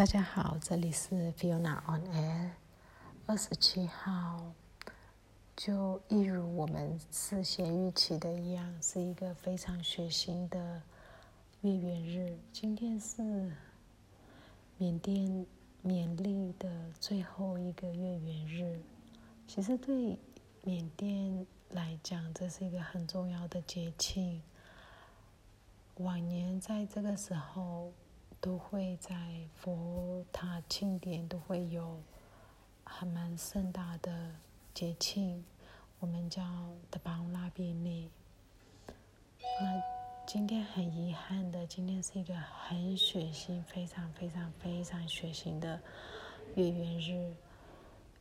大家好，这里是 Fiona on Air。二十七号，就一如我们事先预期的一样，是一个非常血腥的月圆日。今天是缅甸缅历的最后一个月圆日。其实对缅甸来讲，这是一个很重要的节庆。往年在这个时候。都会在佛塔庆典都会有还蛮盛大的节庆，我们叫的邦拉比内。那今天很遗憾的，今天是一个很血腥、非常非常非常血腥的月圆日，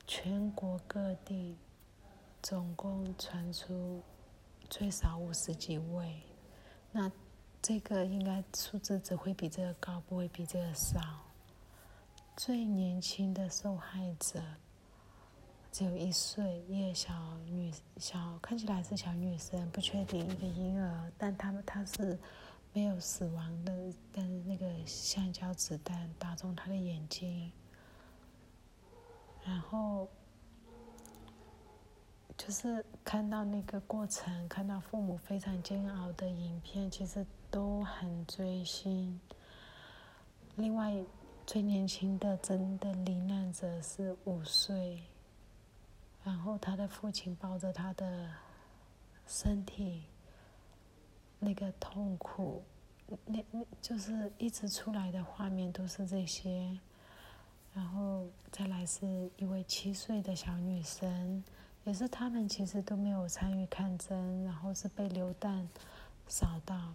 全国各地总共传出最少五十几位。那这个应该数字只会比这个高，不会比这个少。最年轻的受害者只有一岁，一个小女小，看起来是小女生，不确定一个婴儿，但他们他是没有死亡的，但是那个橡胶子弹打中他的眼睛，然后就是看到那个过程，看到父母非常煎熬的影片，其实。都很追星。另外，最年轻的真的罹难者是五岁，然后他的父亲抱着他的身体，那个痛苦，那那就是一直出来的画面都是这些。然后再来是一位七岁的小女生，也是他们其实都没有参与抗争，然后是被流弹扫到。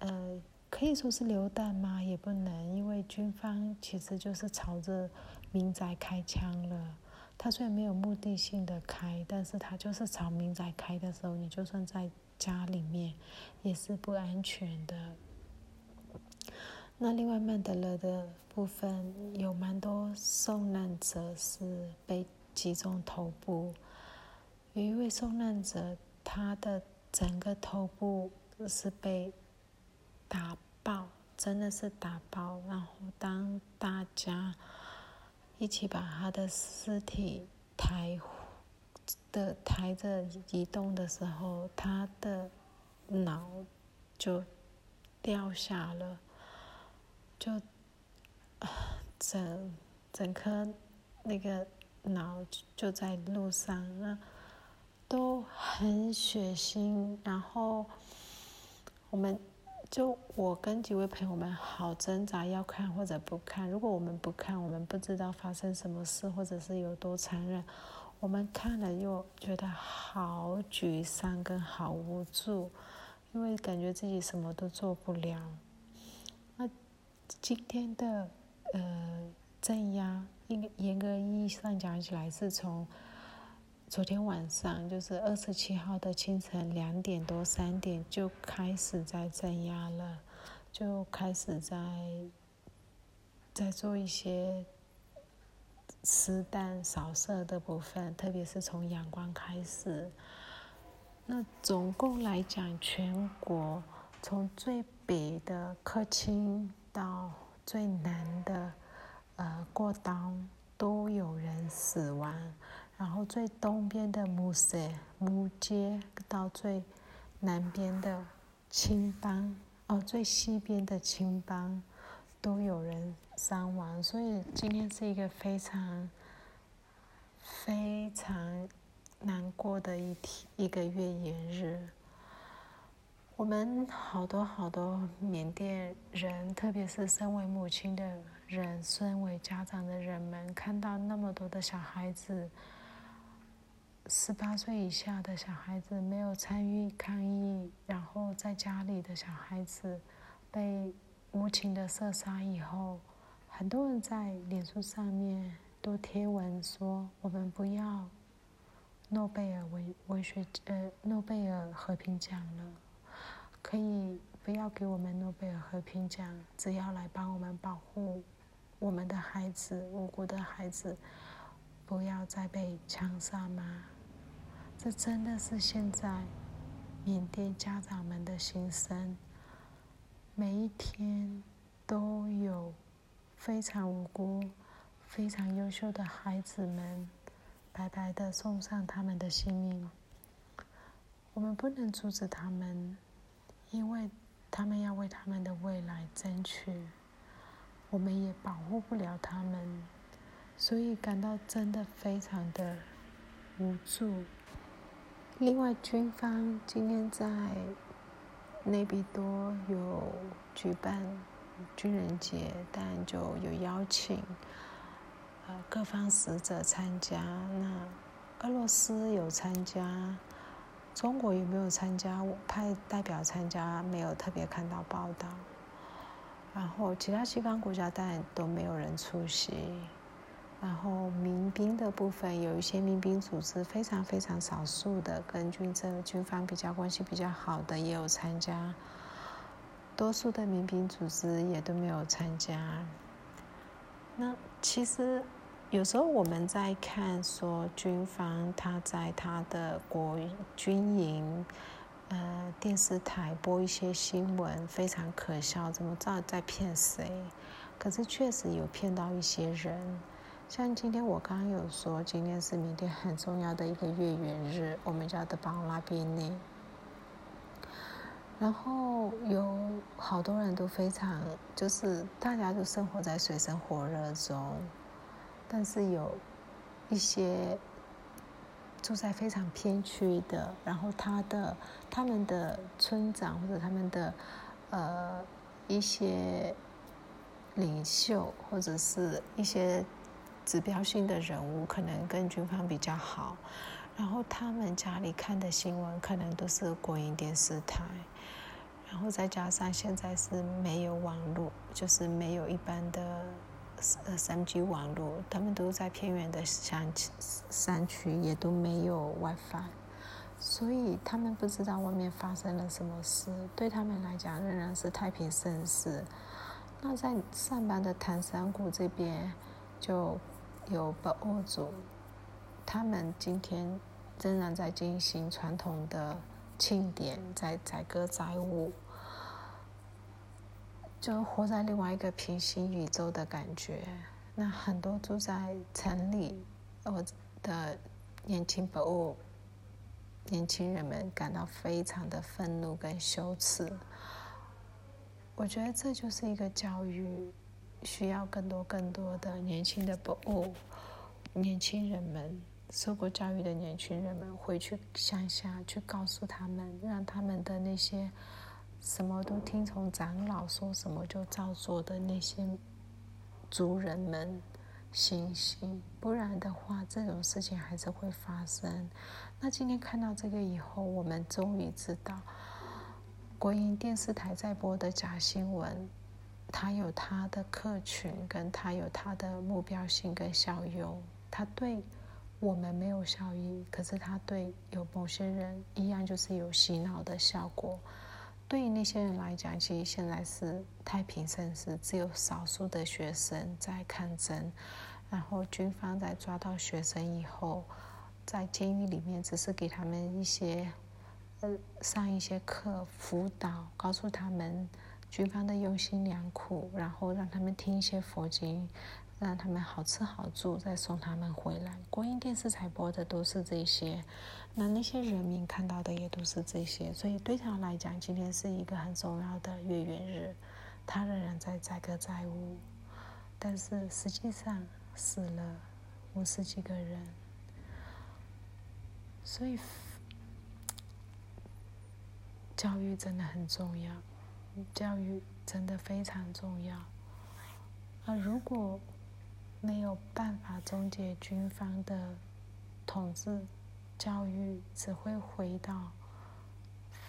呃，可以说是流弹吗？也不能，因为军方其实就是朝着民宅开枪了。他虽然没有目的性的开，但是他就是朝民宅开的时候，你就算在家里面也是不安全的。那另外曼德勒的部分有蛮多受难者是被击中头部，有一位受难者，他的整个头部是被。打爆，真的是打爆。然后当大家一起把他的尸体抬的抬着移动的时候，他的脑就掉下了，就整整颗那个脑就在路上，那都很血腥。然后我们。就我跟几位朋友们好挣扎，要看或者不看。如果我们不看，我们不知道发生什么事，或者是有多残忍；我们看了又觉得好沮丧跟好无助，因为感觉自己什么都做不了。那今天的呃镇压，应严格意义上讲起来，是从。昨天晚上就是二十七号的清晨两点多三点就开始在镇压了，就开始在在做一些实弹扫射的部分，特别是从阳光开始。那总共来讲，全国从最北的克钦到最南的呃过当都有人死亡。然后最东边的木塞木街到最南边的青帮哦，最西边的青帮都有人伤亡，所以今天是一个非常非常难过的一天，一个月圆日。我们好多好多缅甸人，特别是身为母亲的人，身为家长的人们，看到那么多的小孩子。十八岁以下的小孩子没有参与抗议，然后在家里的小孩子被无情的射杀以后，很多人在脸书上面都贴文说：“我们不要诺贝尔文文学呃诺贝尔和平奖了，可以不要给我们诺贝尔和平奖，只要来帮我们保护我们的孩子，无辜的孩子不要再被枪杀吗？”这真的是现在缅甸家长们的心声。每一天都有非常无辜、非常优秀的孩子们，白白的送上他们的性命。我们不能阻止他们，因为他们要为他们的未来争取。我们也保护不了他们，所以感到真的非常的无助。另外，军方今天在内比多有举办军人节，但就有邀请呃各方使者参加。那俄罗斯有参加，中国有没有参加？派代表参加，没有特别看到报道。然后其他西方国家当然都没有人出席。然后民兵的部分，有一些民兵组织非常非常少数的，跟军政军方比较关系比较好的也有参加。多数的民兵组织也都没有参加。那其实有时候我们在看说军方他在他的国军营。呃，电视台播一些新闻非常可笑，怎么知道在骗谁？可是确实有骗到一些人。像今天我刚刚有说，今天是明天很重要的一个月圆日，我们叫的邦拉比尼。然后有好多人都非常，就是大家都生活在水深火热中，但是有一些。住在非常偏区的，然后他的他们的村长或者他们的呃一些领袖或者是一些指标性的人物，可能跟军方比较好，然后他们家里看的新闻可能都是国营电视台，然后再加上现在是没有网络，就是没有一般的。呃，三 G 网络，他们都在偏远的山山区，也都没有 WiFi，所以他们不知道外面发生了什么事。对他们来讲，仍然是太平盛世。那在上班的唐山谷这边，就有北欧族，他们今天仍然在进行传统的庆典，在载歌载舞。就活在另外一个平行宇宙的感觉。那很多住在城里，我的年轻朋友、年轻人们感到非常的愤怒跟羞耻。我觉得这就是一个教育，需要更多更多的年轻的朋友、年轻人们，受过教育的年轻人们回去乡下去告诉他们，让他们的那些。什么都听从长老说什么就照做的那些族人们醒醒，不然的话，这种事情还是会发生。那今天看到这个以后，我们终于知道，国营电视台在播的假新闻，他有他的客群，跟他有他的目标性跟效用。他对我们没有效益，可是他对有某些人一样，就是有洗脑的效果。对于那些人来讲，其实现在是太平盛世，只有少数的学生在抗争。然后军方在抓到学生以后，在监狱里面只是给他们一些，呃，上一些课辅导，告诉他们军方的用心良苦，然后让他们听一些佛经。让他们好吃好住，再送他们回来。国营电视台播的都是这些，那那些人民看到的也都是这些。所以对他来讲，今天是一个很重要的月圆日，他仍然在载歌载舞，但是实际上死了五十几个人。所以教育真的很重要，教育真的非常重要。啊，如果没有办法终结军方的统治，教育只会回到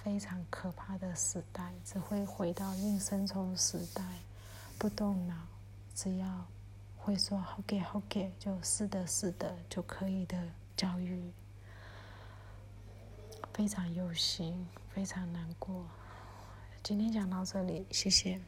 非常可怕的时代，只会回到应声虫时代，不动脑，只要会说好给好给，就是的，是的就可以的教育，非常忧心，非常难过。今天讲到这里，谢谢。